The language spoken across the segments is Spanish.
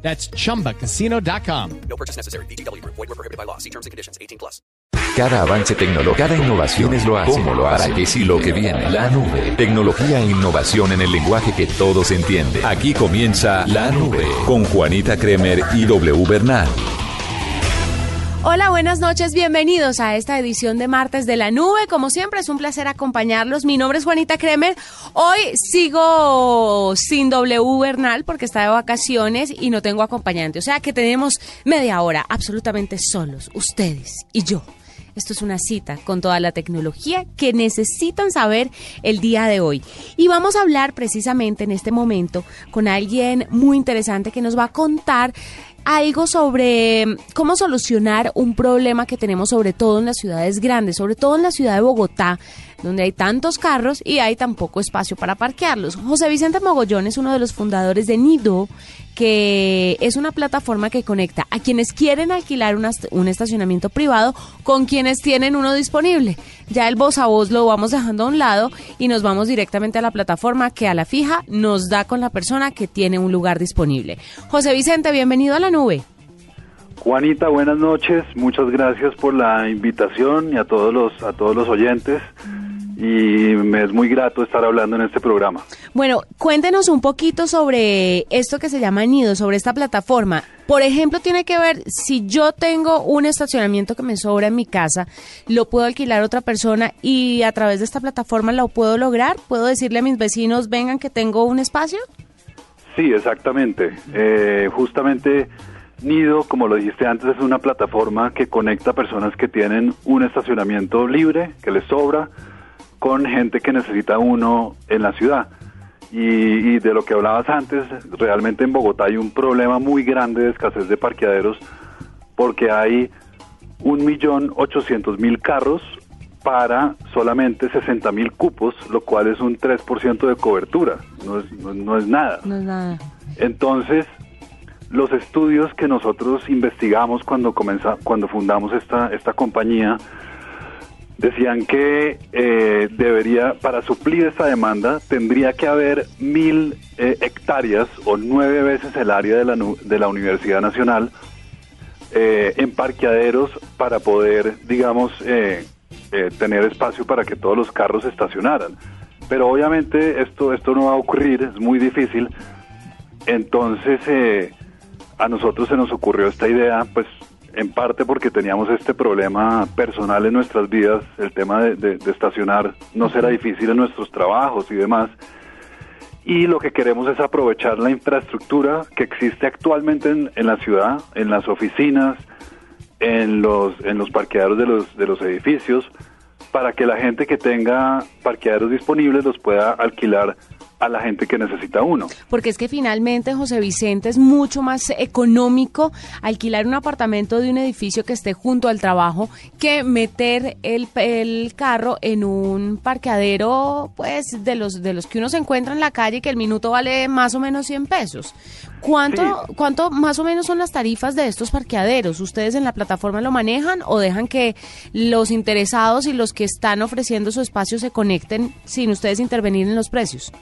That's chumbacasino.com. No purchase necessary. BGW. Void were prohibited by law. See terms and conditions. 18 plus. Cada avance tecnológico, cada innovación es lo hace. ¿Cómo lo hace? ¿Para qué sí lo que viene? La nube. Tecnología e innovación en el lenguaje que todos entienden. Aquí comienza La Nube con Juanita Kremer y W Bernal. Hola, buenas noches, bienvenidos a esta edición de Martes de la Nube. Como siempre, es un placer acompañarlos. Mi nombre es Juanita Kremer. Hoy sigo sin W Bernal porque está de vacaciones y no tengo acompañante. O sea que tenemos media hora absolutamente solos, ustedes y yo. Esto es una cita con toda la tecnología que necesitan saber el día de hoy. Y vamos a hablar precisamente en este momento con alguien muy interesante que nos va a contar algo sobre cómo solucionar un problema que tenemos sobre todo en las ciudades grandes, sobre todo en la ciudad de Bogotá, donde hay tantos carros y hay tan poco espacio para parquearlos. José Vicente Mogollón es uno de los fundadores de Nido, que es una plataforma que conecta a quienes quieren alquilar un estacionamiento privado con quienes tienen uno disponible. Ya el voz a voz lo vamos dejando a un lado y nos vamos directamente a la plataforma que a la fija nos da con la persona que tiene un lugar disponible. José Vicente, bienvenido a la nube. Juanita, buenas noches. Muchas gracias por la invitación y a todos los a todos los oyentes y me es muy grato estar hablando en este programa. Bueno, cuéntenos un poquito sobre esto que se llama Nido, sobre esta plataforma. Por ejemplo, tiene que ver si yo tengo un estacionamiento que me sobra en mi casa, lo puedo alquilar a otra persona y a través de esta plataforma lo puedo lograr. ¿Puedo decirle a mis vecinos, vengan que tengo un espacio? Sí, exactamente. Eh, justamente Nido, como lo dijiste antes, es una plataforma que conecta a personas que tienen un estacionamiento libre, que les sobra, con gente que necesita uno en la ciudad. Y, de lo que hablabas antes, realmente en Bogotá hay un problema muy grande de escasez de parqueaderos porque hay un millón ochocientos mil carros para solamente 60 mil cupos, lo cual es un 3% de cobertura, no es, no, es nada. No es nada. Entonces, los estudios que nosotros investigamos cuando, comenzó cuando fundamos esta, esta compañía, decían que eh, debería, para suplir esta demanda, tendría que haber mil eh, hectáreas o nueve veces el área de la, de la Universidad Nacional eh, en parqueaderos para poder, digamos, tener espacio para que todos los carros estacionaran. Pero obviamente esto, esto no va a ocurrir, es muy difícil. Entonces, a nosotros se nos ocurrió esta idea, pues en parte porque teníamos este problema personal en nuestras vidas, el tema de, estacionar no será difícil en nuestros trabajos y demás. Y lo que queremos es aprovechar la infraestructura que existe actualmente en, en la ciudad, en las oficinas, en los, en los parqueaderos de los, de los edificios, para que la gente que tenga parqueaderos disponibles los pueda alquilar a la gente que necesita uno. Porque es que finalmente, José Vicente, es mucho más económico alquilar un apartamento de un edificio que esté junto al trabajo que meter el, el carro en un parqueadero, pues, de los, de los que uno se encuentra en la calle, que el minuto vale más o menos 100 pesos. ¿Cuánto, ¿Cuánto más o menos son las tarifas de estos parqueaderos? ¿Ustedes en la plataforma lo manejan o dejan que los interesados y los que están ofreciendo su espacio se conecten sin ustedes intervenir en los precios?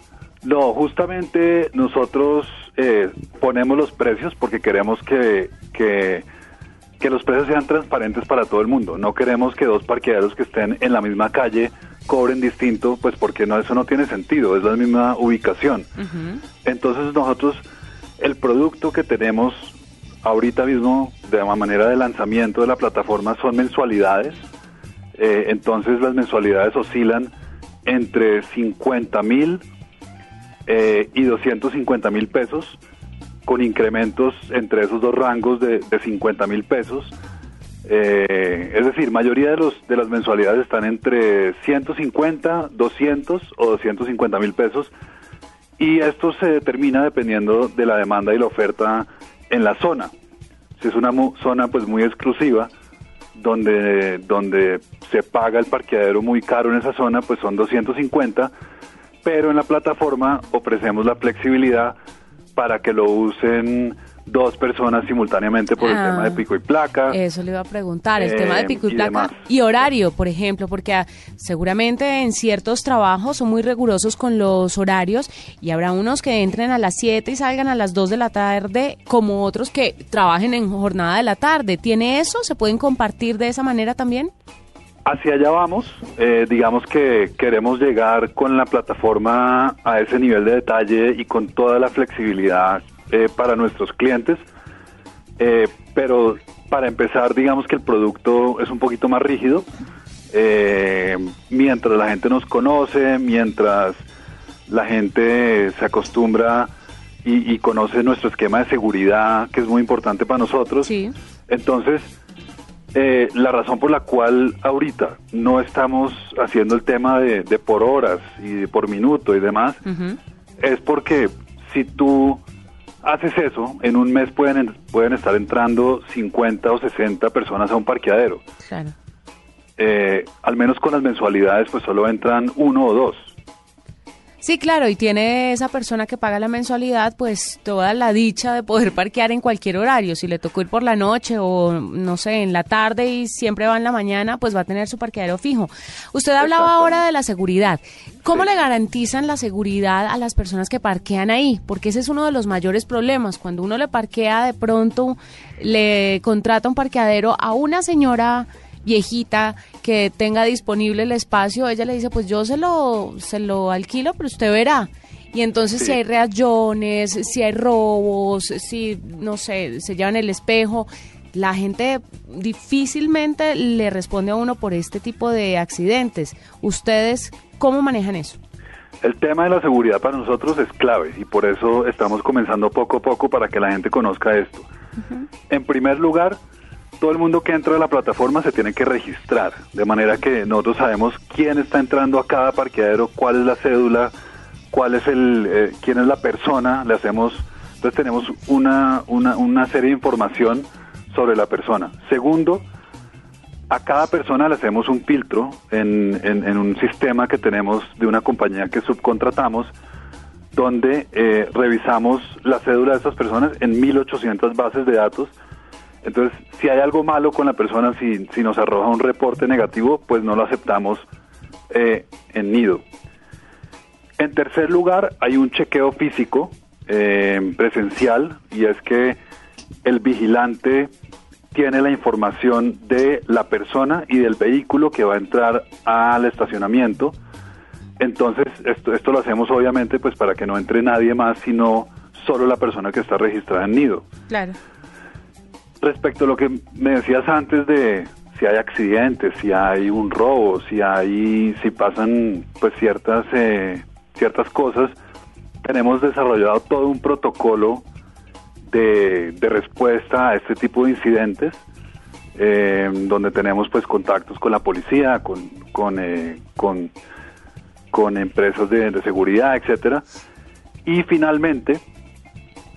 No, justamente nosotros eh, ponemos los precios porque queremos que, que, los precios sean transparentes para todo el mundo. No queremos que dos parqueaderos que estén en la misma calle cobren distinto, pues porque no eso no tiene sentido, es la misma ubicación. Entonces nosotros, el producto que tenemos ahorita mismo de manera de lanzamiento de la plataforma son mensualidades. Eh, entonces las mensualidades oscilan entre 50 mil eh, y 250 mil pesos, con incrementos entre esos dos rangos de, de 50 mil pesos. Eh, es decir, mayoría de, los, de las mensualidades están entre 150, 200 o 250 mil pesos y esto se determina dependiendo de la demanda y la oferta en la zona. Si es una zona pues muy exclusiva, donde, donde se paga el parqueadero muy caro en esa zona, pues son 250, pero en la plataforma ofrecemos la flexibilidad para que lo usen dos personas simultáneamente por el Ah. tema de pico y placa. Eso le iba a preguntar, el Eh, tema de pico y, y placa demás. y horario, por ejemplo, porque ah, seguramente en ciertos trabajos son muy rigurosos con los horarios y habrá unos que entren a las 7 y salgan a las 2 de la tarde, como otros que trabajen en jornada de la tarde. ¿Tiene eso? ¿Se pueden compartir de esa manera también? Hacia allá vamos, eh, digamos que queremos llegar con la plataforma a ese nivel de detalle y con toda la flexibilidad eh, para nuestros clientes, Eh, pero para empezar digamos que el producto es un poquito más rígido, mientras la gente nos conoce, mientras la gente se acostumbra y, y conoce nuestro esquema de seguridad, que es muy importante para nosotros, Sí. entonces eh, la razón por la cual ahorita no estamos haciendo el tema de, de por horas y de por minuto y demás es porque si tú haces eso, en un mes pueden, en- pueden estar entrando 50 o 60 personas a un parqueadero. Claro. Eh, al menos con las mensualidades, pues solo entran uno o dos. Sí, claro, y tiene esa persona que paga la mensualidad, pues toda la dicha de poder parquear en cualquier horario. Si le tocó ir por la noche o, no sé, en la tarde y siempre va en la mañana, pues va a tener su parqueadero fijo. Usted hablaba ahora de la seguridad. ¿Cómo Sí. le garantizan la seguridad a las personas que parquean ahí? Porque ese es uno de los mayores problemas. Cuando uno le parquea, de pronto le contrata un parqueadero a una señora viejita que tenga disponible el espacio, ella le dice, pues yo se lo, se lo alquilo, pero usted verá. Y entonces Sí. si hay reacciones, si hay robos, si, no sé, se llevan el espejo, la gente difícilmente le responde a uno por este tipo de accidentes. ¿Ustedes cómo manejan eso? El tema de la seguridad para nosotros es clave y por eso estamos comenzando poco a poco para que la gente conozca esto. En primer lugar, todo el mundo que entra a la plataforma se tiene que registrar, de manera que nosotros sabemos quién está entrando a cada parqueadero, cuál es la cédula, cuál es el, eh, quién es la persona, le hacemos, entonces tenemos una, una, una serie de información sobre la persona. Segundo, a cada persona le hacemos un filtro en, en- en un sistema que tenemos de una compañía que subcontratamos, donde eh, revisamos la cédula de esas personas en 1800 bases de datos. Entonces, si hay algo malo con la persona, si, si nos arroja un reporte negativo, pues no lo aceptamos eh, en nido. En tercer lugar, hay un chequeo físico eh, presencial y es que el vigilante tiene la información de la persona y del vehículo que va a entrar al estacionamiento. Entonces, esto, esto lo hacemos obviamente pues para que no entre nadie más, sino solo la persona que está registrada en nido. Claro. Respecto a lo que me decías antes de si hay accidentes, si hay un robo, si hay, si pasan pues ciertas eh, ciertas cosas, tenemos desarrollado todo un protocolo de, respuesta a este tipo de incidentes, eh, donde tenemos pues contactos con la policía, con con eh, con, empresas de, de seguridad, etcétera, y finalmente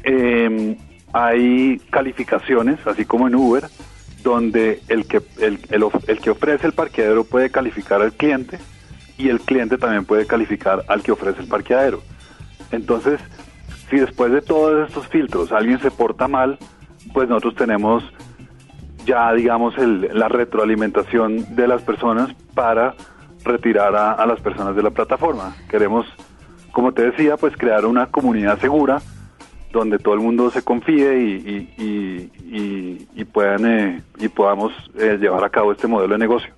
eh, hay calificaciones, así como en Uber, donde el que, el, el el que ofrece el parqueadero puede calificar al cliente y el cliente también puede calificar al que ofrece el parqueadero. Entonces, si después de todos estos filtros alguien se porta mal, pues nosotros tenemos ya, digamos, el- la retroalimentación de las personas para retirar a las personas de la plataforma. Queremos, como te decía, pues crear una comunidad segura donde todo el mundo se confíe y, y, puedan eh, y podamos eh, llevar a cabo este modelo de negocio.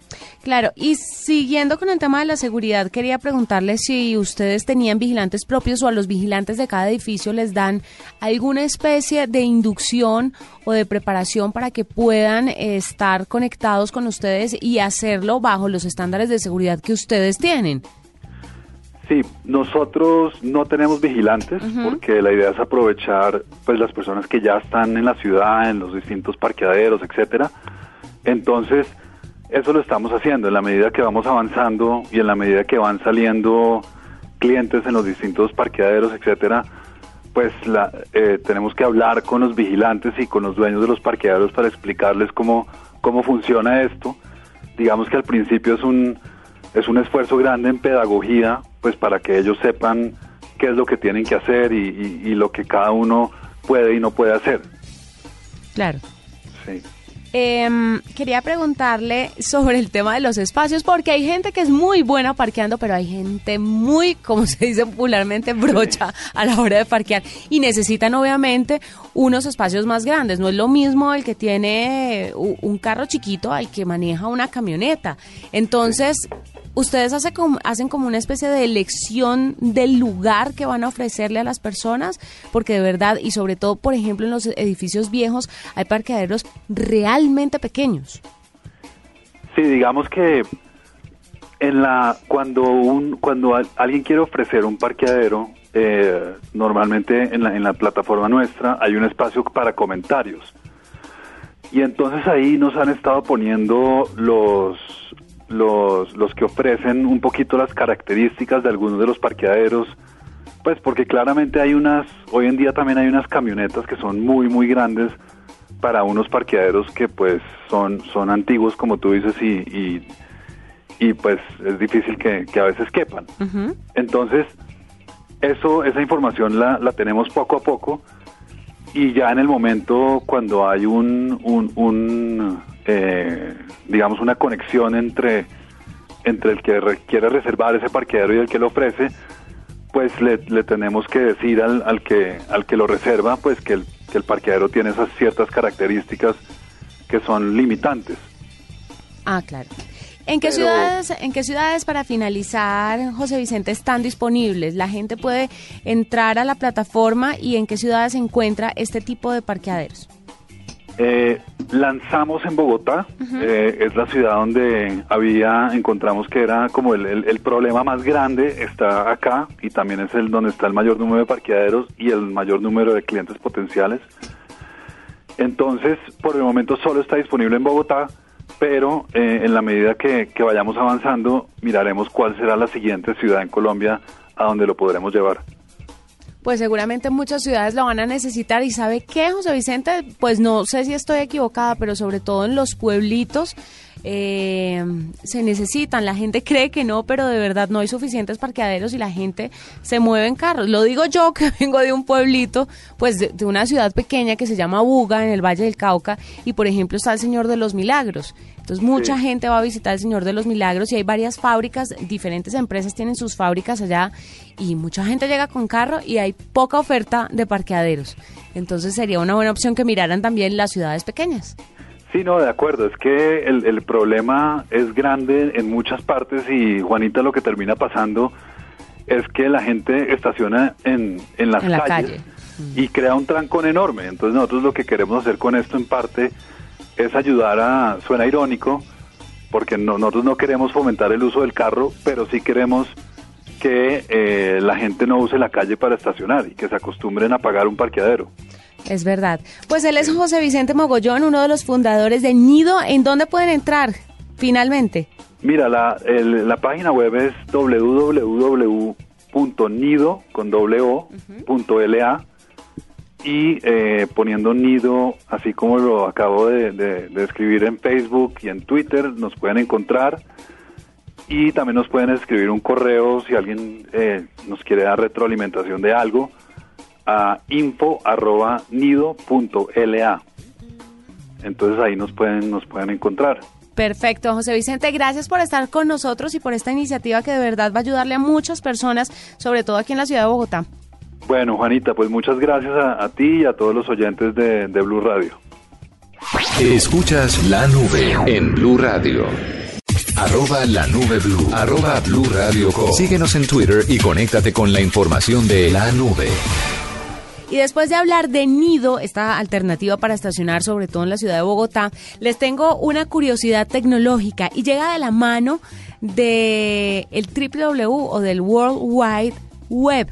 Claro, y siguiendo con el tema de la seguridad, quería preguntarle si ustedes tenían vigilantes propios o a los vigilantes de cada edificio les dan alguna especie de inducción o de preparación para que puedan eh, estar conectados con ustedes y hacerlo bajo los estándares de seguridad que ustedes tienen. Sí, nosotros no tenemos vigilantes porque la idea es aprovechar pues las personas que ya están en la ciudad, en los distintos parqueaderos, etcétera. Entonces, eso lo estamos haciendo en la medida que vamos avanzando y en la medida que van saliendo clientes en los distintos parqueaderos, etcétera, pues la, eh, tenemos que hablar con los vigilantes y con los dueños de los parqueaderos para explicarles cómo, cómo funciona esto. Digamos que al principio es un, es un esfuerzo grande en pedagogía, pues para que ellos sepan qué es lo que tienen que hacer y, y- y lo que cada uno puede y no puede hacer. Claro. Sí. Em, quería preguntarle sobre el tema de los espacios, porque hay gente que es muy buena parqueando, pero hay gente muy, como se dice popularmente, brocha a la hora de parquear y necesitan obviamente unos espacios más grandes. No es lo mismo el que tiene un carro chiquito al que maneja una camioneta. Entonces, ustedes hace como- hacen como una especie de elección del lugar que van a ofrecerle a las personas, porque de verdad, y sobre todo, por ejemplo, en los edificios viejos, hay parqueaderos realmente pequeños. Sí, digamos que en la cuando un cuando al- alguien quiere ofrecer un parqueadero, eh, normalmente en la, en la plataforma nuestra hay un espacio para comentarios. Y entonces ahí nos han estado poniendo los los los que ofrecen un poquito las características de algunos de los parqueaderos, pues porque claramente hay unas hoy en día también hay unas camionetas que son muy muy grandes para unos parqueaderos que pues son, son antiguos como tú dices y, y, y, pues es difícil que, que a veces quepan. Entonces, eso, esa información la, la tenemos poco a poco y ya en el momento cuando hay un, un, un, eh, digamos una conexión entre, entre el que re- quiere reservar ese parqueadero y el que lo ofrece, pues le, le tenemos que decir al, al que al que lo reserva pues que el, que el parqueadero tiene esas ciertas características que son limitantes. Ah, claro. ¿En qué Pero- ciudades, en qué ciudades para finalizar, José Vicente, están disponibles? La gente puede entrar a la plataforma y en qué ciudades se encuentra este tipo de parqueaderos. Eh, lanzamos en Bogotá, eh, es la ciudad donde había, encontramos que era como el, el- el problema más grande, está acá y también es el donde está el mayor número de parqueaderos y el mayor número de clientes potenciales. Entonces, por el momento solo está disponible en Bogotá, pero eh, en la medida que, que vayamos avanzando, miraremos cuál será la siguiente ciudad en Colombia a donde lo podremos llevar. Pues seguramente muchas ciudades lo van a necesitar. ¿Y sabe qué, José Vicente? Pues no sé si estoy equivocada, pero sobre todo en los pueblitos eh, se necesitan. La gente cree que no, pero de verdad no hay suficientes parqueaderos y la gente se mueve en carros. Lo digo yo que vengo de un pueblito, pues de, de una ciudad pequeña que se llama Buga, en el Valle del Cauca, y por ejemplo está el Señor de los Milagros. Entonces mucha Sí. gente va a visitar el Señor de los Milagros y hay varias fábricas, diferentes empresas tienen sus fábricas allá y mucha gente llega con carro y hay poca oferta de parqueaderos. Entonces sería una buena opción que miraran también las ciudades pequeñas. Sí, no, de acuerdo. Es que el, el problema es grande en muchas partes y Juanita lo que termina pasando es que la gente estaciona en, en las En la calles calle. y crea un trancón enorme. Entonces nosotros lo que queremos hacer con esto en parte es ayudar a, suena irónico, porque no- nosotros no queremos fomentar el uso del carro, pero sí queremos que eh, la gente no use la calle para estacionar y que se acostumbren a pagar un parqueadero. Es verdad. Pues él es José Vicente Mogollón, uno de los fundadores de Nido. ¿En dónde pueden entrar finalmente? Mira, la, el- la página web es www.nido con doble o, punto LA y eh, poniendo nido, así como lo acabo de, de- de escribir en Facebook y en Twitter, nos pueden encontrar y también nos pueden escribir un correo si alguien eh, nos quiere dar retroalimentación de algo a info arroba nido punto LA. Entonces ahí nos pueden, nos pueden encontrar. Perfecto, José Vicente, gracias por estar con nosotros y por esta iniciativa que de verdad va a ayudarle a muchas personas, sobre todo aquí en la ciudad de Bogotá. Bueno, Juanita, pues muchas gracias a, a ti y a todos los oyentes de, de Blue Radio. Escuchas la nube en Blue Radio. Arroba la nube blue. Arroba blue radio com. Síguenos en Twitter y conéctate con la información de la nube. Y después de hablar de Nido, esta alternativa para estacionar, sobre todo en la ciudad de Bogotá, les tengo una curiosidad tecnológica y llega de la mano de el www o del World Wide Web.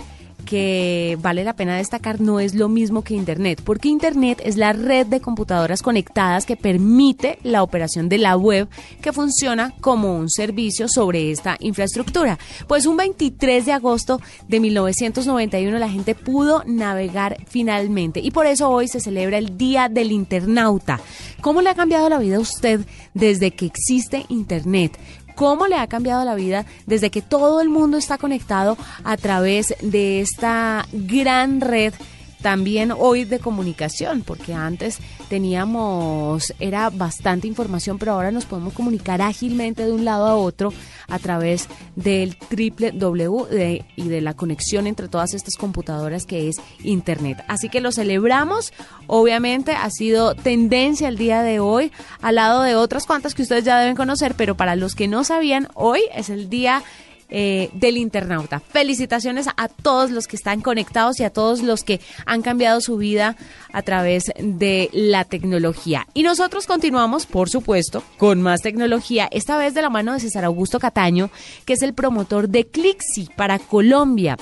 Que vale la pena destacar no es lo mismo que Internet, porque Internet es la red de computadoras conectadas que permite la operación de la web que funciona como un servicio sobre esta infraestructura. Pues un 23 de agosto de 1991 la gente pudo navegar finalmente y por eso hoy se celebra el Día del Internauta. ¿Cómo le ha cambiado la vida a usted desde que existe Internet? Cómo le ha cambiado la vida desde que todo el mundo está conectado a través de esta gran red también hoy de comunicación, porque antes teníamos, era bastante información, pero ahora nos podemos comunicar ágilmente de un lado a otro a través del triple W y de la conexión entre todas estas computadoras que es Internet. Así que lo celebramos, obviamente ha sido tendencia el día de hoy, al lado de otras cuantas que ustedes ya deben conocer, pero para los que no sabían, hoy es el día eh, del internauta. Felicitaciones a todos los que están conectados y a todos los que han cambiado su vida a través de la tecnología. Y nosotros continuamos, por supuesto, con más tecnología, esta vez de la mano de César Augusto Cataño, que es el promotor de Clixi para Colombia.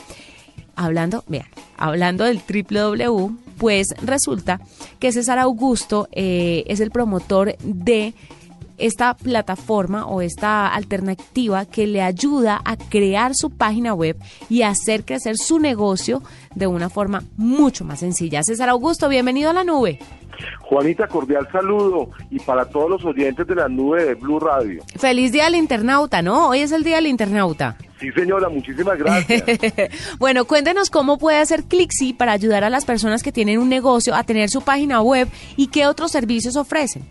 Hablando, vean, hablando del www, pues resulta que César Augusto eh, es el promotor de esta plataforma o esta alternativa que le ayuda a crear su página web y hacer crecer su negocio de una forma mucho más sencilla. César Augusto, bienvenido a la nube. Juanita, cordial saludo y para todos los oyentes de la nube de Blue Radio. Feliz día del internauta, ¿no? Hoy es el día del internauta. Sí, señora, muchísimas gracias. bueno, cuéntenos cómo puede hacer Clixi para ayudar a las personas que tienen un negocio a tener su página web y qué otros servicios ofrecen.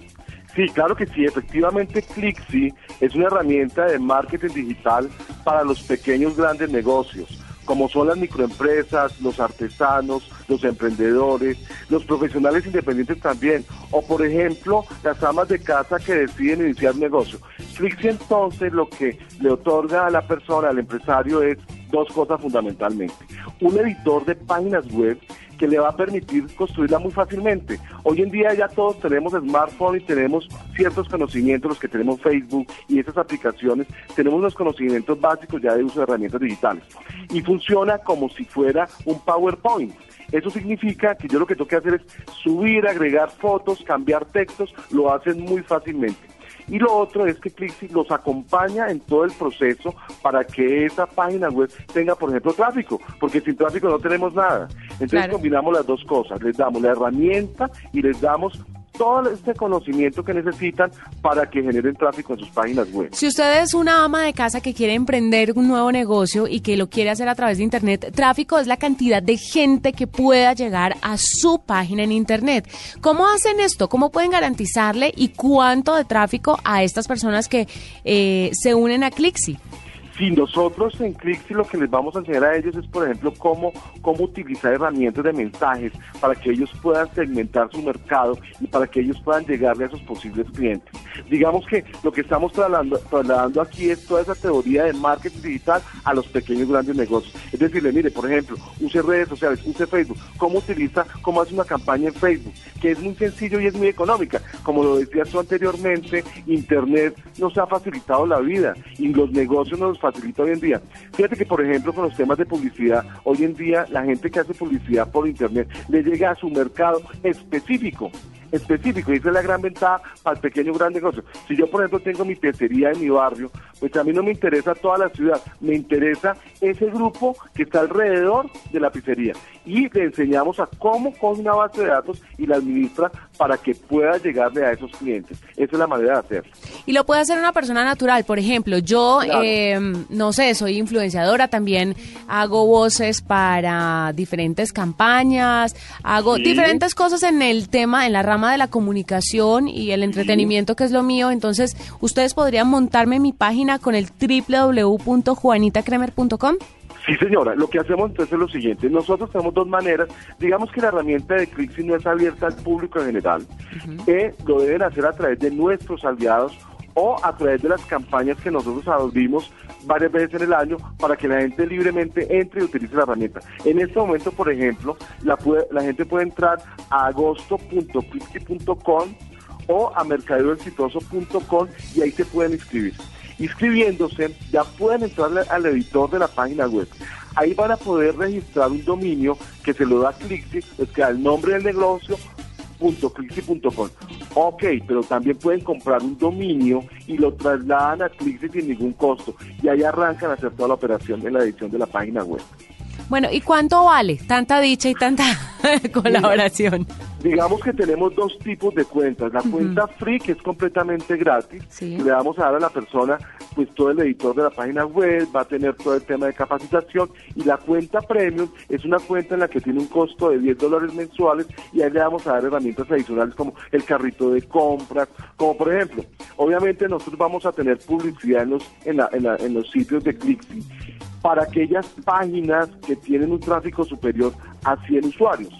Sí, claro que sí. Efectivamente, Clixi es una herramienta de marketing digital para los pequeños grandes negocios, como son las microempresas, los artesanos, los emprendedores, los profesionales independientes también, o por ejemplo, las amas de casa que deciden iniciar un negocio. Clixi entonces lo que le otorga a la persona, al empresario, es dos cosas fundamentalmente. Un editor de páginas web que le va a permitir construirla muy fácilmente. Hoy en día ya todos tenemos smartphone y tenemos ciertos conocimientos, los que tenemos Facebook y esas aplicaciones, tenemos unos conocimientos básicos ya de uso de herramientas digitales. Y funciona como si fuera un PowerPoint. Eso significa que yo lo que tengo que hacer es subir, agregar fotos, cambiar textos, lo hacen muy fácilmente. Y lo otro es que Clixi los acompaña en todo el proceso para que esa página web tenga, por ejemplo, tráfico, porque sin tráfico no tenemos nada. Entonces combinamos las dos cosas, les damos la herramienta y les damos todo este conocimiento que necesitan para que generen tráfico en sus páginas web. Si usted es una ama de casa que quiere emprender un nuevo negocio y que lo quiere hacer a través de Internet, tráfico es la cantidad de gente que pueda llegar a su página en Internet. ¿Cómo hacen esto? ¿Cómo pueden garantizarle y cuánto de tráfico a estas personas que eh, se unen a Clixi? Si nosotros en Clixi lo que les vamos a enseñar a ellos es, por ejemplo, cómo, cómo utilizar herramientas de mensajes para que ellos puedan segmentar su mercado y para que ellos puedan llegarle a sus posibles clientes. Digamos que lo que estamos trasladando, trasladando aquí es toda esa teoría de marketing digital a los pequeños y grandes negocios. Es decirle, mire, por ejemplo, use redes sociales, use Facebook, cómo utiliza, cómo hace una campaña en Facebook, que es muy sencillo y es muy económica. Como lo decías tú anteriormente, Internet nos ha facilitado la vida y los negocios nos facilita hoy en día. Fíjate que, por ejemplo, con los temas de publicidad, hoy en día la gente que hace publicidad por Internet le llega a su mercado específico específico y esa es la gran ventaja para el pequeño gran negocio. Si yo, por ejemplo, tengo mi pecería en mi barrio, pues a mí no me interesa toda la ciudad, me interesa ese grupo que está alrededor de la pizzería. Y le enseñamos a cómo coge una base de datos y la administra para que pueda llegarle a esos clientes. Esa es la manera de hacerlo. Y lo puede hacer una persona natural. Por ejemplo, yo, eh, no sé, soy influenciadora, también hago voces para diferentes campañas, hago diferentes cosas en el tema, en la rama de la comunicación y el entretenimiento, que es lo mío. Entonces, ustedes podrían montarme mi página con el Sí, señora. Lo que hacemos entonces es lo siguiente. Nosotros tenemos dos maneras. Digamos que la herramienta de Clixi no es abierta al público en general. que lo deben hacer a través de nuestros aliados o a través de las campañas que nosotros abrimos varias veces en el año para que la gente libremente entre y utilice la herramienta. En este momento, por ejemplo, la, la gente puede entrar a agosto.clixi.com o a mercaderoexitoso.com y ahí se pueden inscribir. Inscribiéndose, ya pueden entrar al editor de la página web. Ahí van a poder registrar un dominio que se lo da Clixi, es que da el nombre del negocio, .clixi.com. Ok, pero también pueden comprar un dominio y lo trasladan a Clixi sin ningún costo. Y ahí arrancan a hacer toda la operación en la edición de la página web. Bueno, ¿y cuánto vale tanta dicha y tanta colaboración? Digamos que tenemos dos tipos de cuentas. La cuenta free, que es completamente gratis. Sí. Le vamos a dar a la persona pues todo el editor de la página web, va a tener todo el tema de capacitación. Y la cuenta premium es una cuenta en la que tiene un costo de 10 dólares mensuales y ahí le vamos a dar herramientas adicionales como el carrito de compras, como por ejemplo, obviamente nosotros vamos a tener publicidad en los, en la- en la- en los sitios de Clixi para aquellas páginas que tienen un tráfico superior a 100 usuarios.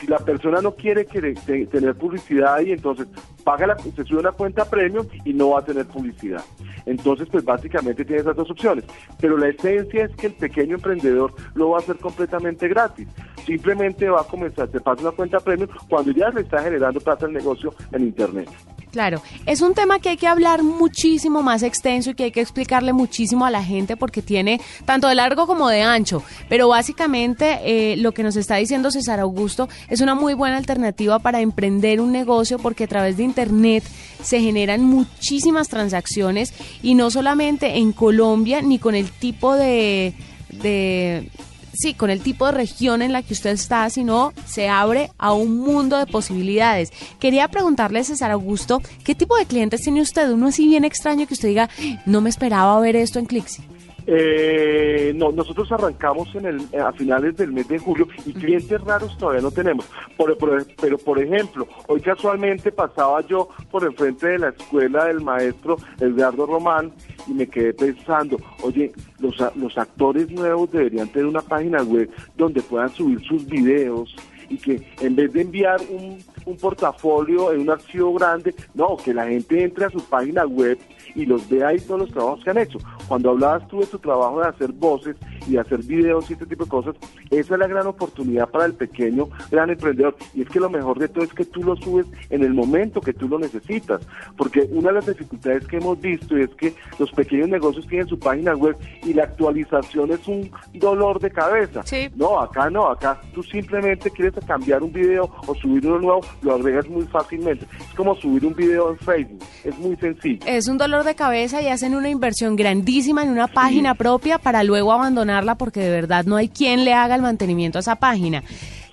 Si la persona no quiere tener publicidad ahí, entonces paga la, se sube una cuenta premium y no va a tener publicidad. Entonces, pues básicamente tiene esas dos opciones. Pero la esencia es que el pequeño emprendedor lo va a hacer completamente gratis. Simplemente va a comenzar, te pasa una cuenta premium cuando ya le está generando plata el negocio en Internet. Claro, es un tema que hay que hablar muchísimo más extenso y que hay que explicarle muchísimo a la gente porque tiene tanto de largo como de ancho. Pero básicamente eh, lo que nos está diciendo César Augusto es una muy buena alternativa para emprender un negocio porque a través de Internet se generan muchísimas transacciones y no solamente en Colombia ni con el tipo de... de sí, con el tipo de región en la que usted está, sino se abre a un mundo de posibilidades. Quería preguntarle, César Augusto, ¿qué tipo de clientes tiene usted? Uno así bien extraño que usted diga, no me esperaba ver esto en Clixi. Eh, no, nosotros arrancamos en el, a finales del mes de julio y clientes raros todavía no tenemos. Por- por- pero, por ejemplo, hoy casualmente pasaba yo por el frente de la escuela del maestro Edgardo Román y me quedé pensando, oye, los, los actores nuevos deberían tener una página web donde puedan subir sus videos y que en vez de enviar un, un portafolio en un archivo grande, no, que la gente entre a su página web y los vea ahí todos los trabajos que han hecho. Cuando hablabas tú de tu trabajo de hacer voces y de hacer videos y este tipo de cosas, esa es la gran oportunidad para el pequeño, gran emprendedor. Y es que lo mejor de todo es que tú lo subes en el momento que tú lo necesitas. Porque una de las dificultades que hemos visto es que los pequeños negocios tienen su página web y la actualización es un dolor de cabeza. Sí. No, acá no, acá tú simplemente quieres cambiar un video o subir uno nuevo, lo agregas muy fácilmente. Es como subir un video en Facebook, es muy sencillo. Es un dolor de cabeza y hacen una inversión grandísima en una página propia para luego abandonarla porque de verdad no hay quien le haga el mantenimiento a esa página.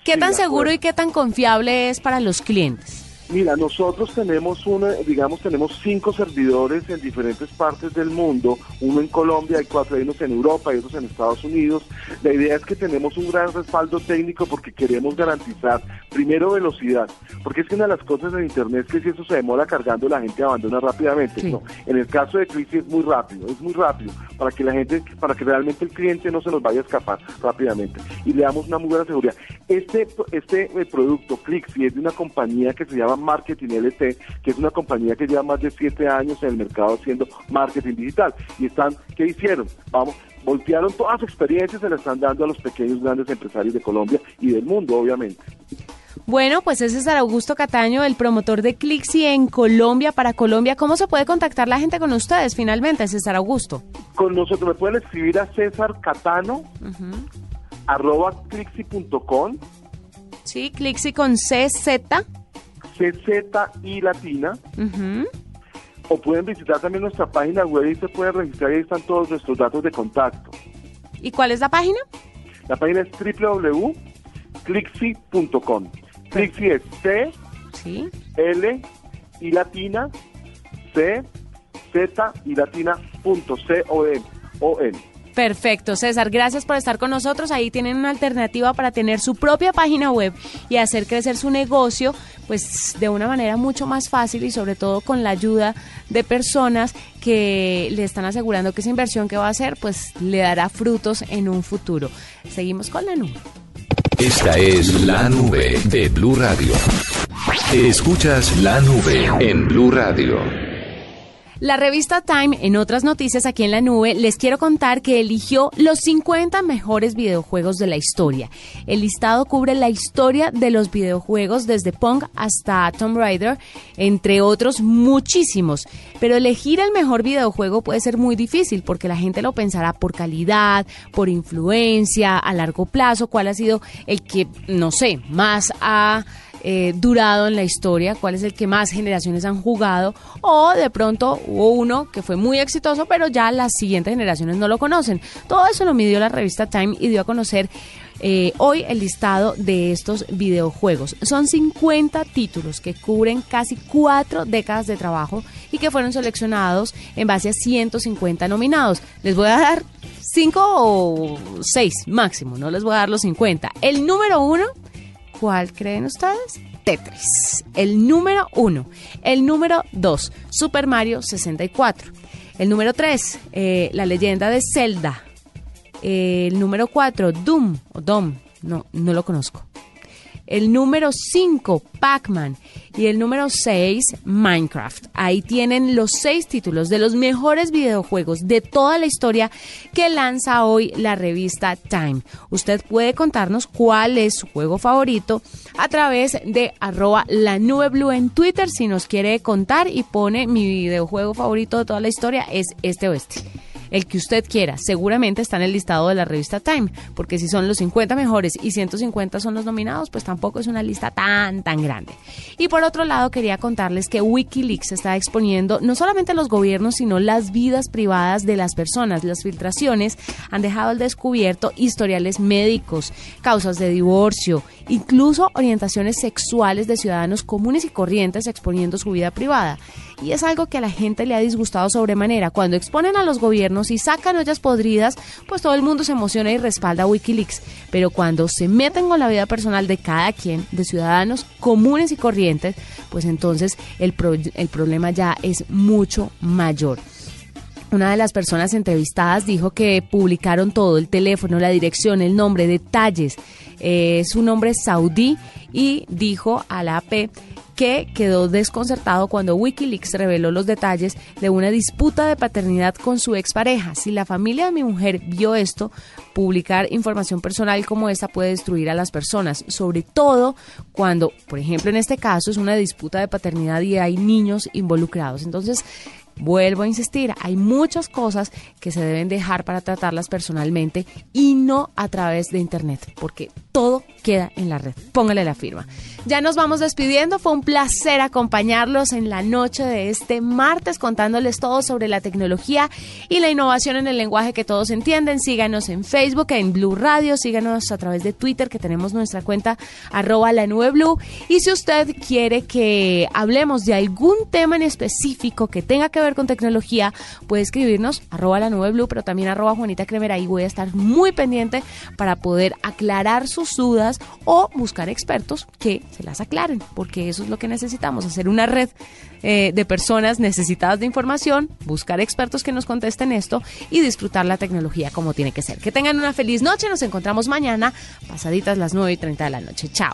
¿Qué tan seguro y qué tan confiable es para los clientes? Mira, nosotros tenemos una, digamos, tenemos cinco servidores en diferentes partes del mundo, uno en Colombia, hay cuatro, hay unos en Europa y otros en Estados Unidos. La idea es que tenemos un gran respaldo técnico porque queremos garantizar, primero, velocidad, porque es que una de las cosas en Internet es que si eso se demora cargando, la gente abandona rápidamente. Sí. No, en el caso de Clixi es muy rápido, es muy rápido, para que la gente, para que realmente el cliente no se nos vaya a escapar rápidamente y le damos una muy buena seguridad. Este, este eh, producto Clixi es de una compañía que se llama Marketing LT, que es una compañía que lleva más de siete años en el mercado haciendo marketing digital. Y están, ¿qué hicieron? Vamos, voltearon todas las experiencias, se las están dando a los pequeños grandes empresarios de Colombia y del mundo, obviamente. Bueno, pues ese es César Augusto Cataño, el promotor de Clixi en Colombia, para Colombia. ¿Cómo se puede contactar la gente con ustedes finalmente, César Augusto? Con nosotros me pueden escribir a César Catano, arroba clixi.com, Sí, Clixi con CZ. Y latina, Ujú. o pueden visitar también nuestra página web y se pueden registrar y ahí están todos nuestros datos de contacto. ¿Y cuál es la página? La página es www.clixi.com. Clixi es C, Sí. L y latina, C, Z y latina Perfecto, César, gracias por estar con nosotros. Ahí tienen una alternativa para tener su propia página web y hacer crecer su negocio, pues de una manera mucho más fácil y sobre todo con la ayuda de personas que le están asegurando que esa inversión que va a hacer, pues le dará frutos en un futuro. Seguimos con la nube. Esta es la nube de Blue Radio. Escuchas la nube en Blue Radio. La revista Time, en otras noticias aquí en la nube, les quiero contar que eligió los 50 mejores videojuegos de la historia. El listado cubre la historia de los videojuegos desde Pong hasta Tomb Raider, entre otros muchísimos. Pero elegir el mejor videojuego puede ser muy difícil porque la gente lo pensará por calidad, por influencia, a largo plazo, cuál ha sido el que, no sé, más ha eh, durado en la historia, cuál es el que más generaciones han jugado, o de pronto hubo uno que fue muy exitoso, pero ya las siguientes generaciones no lo conocen. Todo eso lo midió la revista Time y dio a conocer eh, hoy el listado de estos videojuegos. Son 50 títulos que cubren casi cuatro décadas de trabajo y que fueron seleccionados en base a 150 nominados. Les voy a dar 5 o 6 máximo, no les voy a dar los 50. El número uno ¿Cuál creen ustedes? Tetris. El número uno. El número dos, Super Mario 64. El número tres, eh, La leyenda de Zelda. el número cuatro, Doom o Dom. No, no lo conozco el número 5, Pac-Man, y el número 6, Minecraft. Ahí tienen los seis títulos de los mejores videojuegos de toda la historia que lanza hoy la revista Time. Usted puede contarnos cuál es su juego favorito a través de arroba la nube blue en Twitter si nos quiere contar y pone mi videojuego favorito de toda la historia es este o este el que usted quiera. Seguramente está en el listado de la revista Time, porque si son los 50 mejores y 150 son los nominados, pues tampoco es una lista tan, tan grande. Y por otro lado, quería contarles que Wikileaks está exponiendo no solamente los gobiernos, sino las vidas privadas de las personas. Las filtraciones han dejado al descubierto historiales médicos, causas de divorcio, incluso orientaciones sexuales de ciudadanos comunes y corrientes exponiendo su vida privada. Y es algo que a la gente le ha disgustado sobremanera. Cuando exponen a los gobiernos y sacan ollas podridas, pues todo el mundo se emociona y respalda a Wikileaks. Pero cuando se meten con la vida personal de cada quien, de ciudadanos comunes y corrientes, pues entonces el, el problema ya es mucho mayor. Una de las personas entrevistadas dijo que publicaron todo, el teléfono, la dirección, el nombre, detalles. Eh, su nombre es saudí y dijo a la AP que quedó desconcertado cuando Wikileaks reveló los detalles de una disputa de paternidad con su expareja. Si la familia de mi mujer vio esto, publicar información personal como esta puede destruir a las personas, sobre todo cuando, por ejemplo, en este caso es una disputa de paternidad y hay niños involucrados. Entonces, Vuelvo a insistir, hay muchas cosas que se deben dejar para tratarlas personalmente y no a través de Internet, porque todo queda en la red. Póngale la firma. Ya nos vamos despidiendo. Fue un placer acompañarlos en la noche de este martes contándoles todo sobre la tecnología y la innovación en el lenguaje que todos entienden. Síganos en Facebook, en Blue Radio, síganos a través de Twitter que tenemos nuestra cuenta arroba la nube blue. Y si usted quiere que hablemos de algún tema en específico que tenga que ver con tecnología, puede escribirnos arroba la nube blue, pero también arroba Juanita Cremer. Ahí voy a estar muy pendiente para poder aclarar sus o buscar expertos que se las aclaren, porque eso es lo que necesitamos, hacer una red eh, de personas necesitadas de información, buscar expertos que nos contesten esto y disfrutar la tecnología como tiene que ser. Que tengan una feliz noche, nos encontramos mañana, pasaditas las 9 y 30 de la noche. Chao.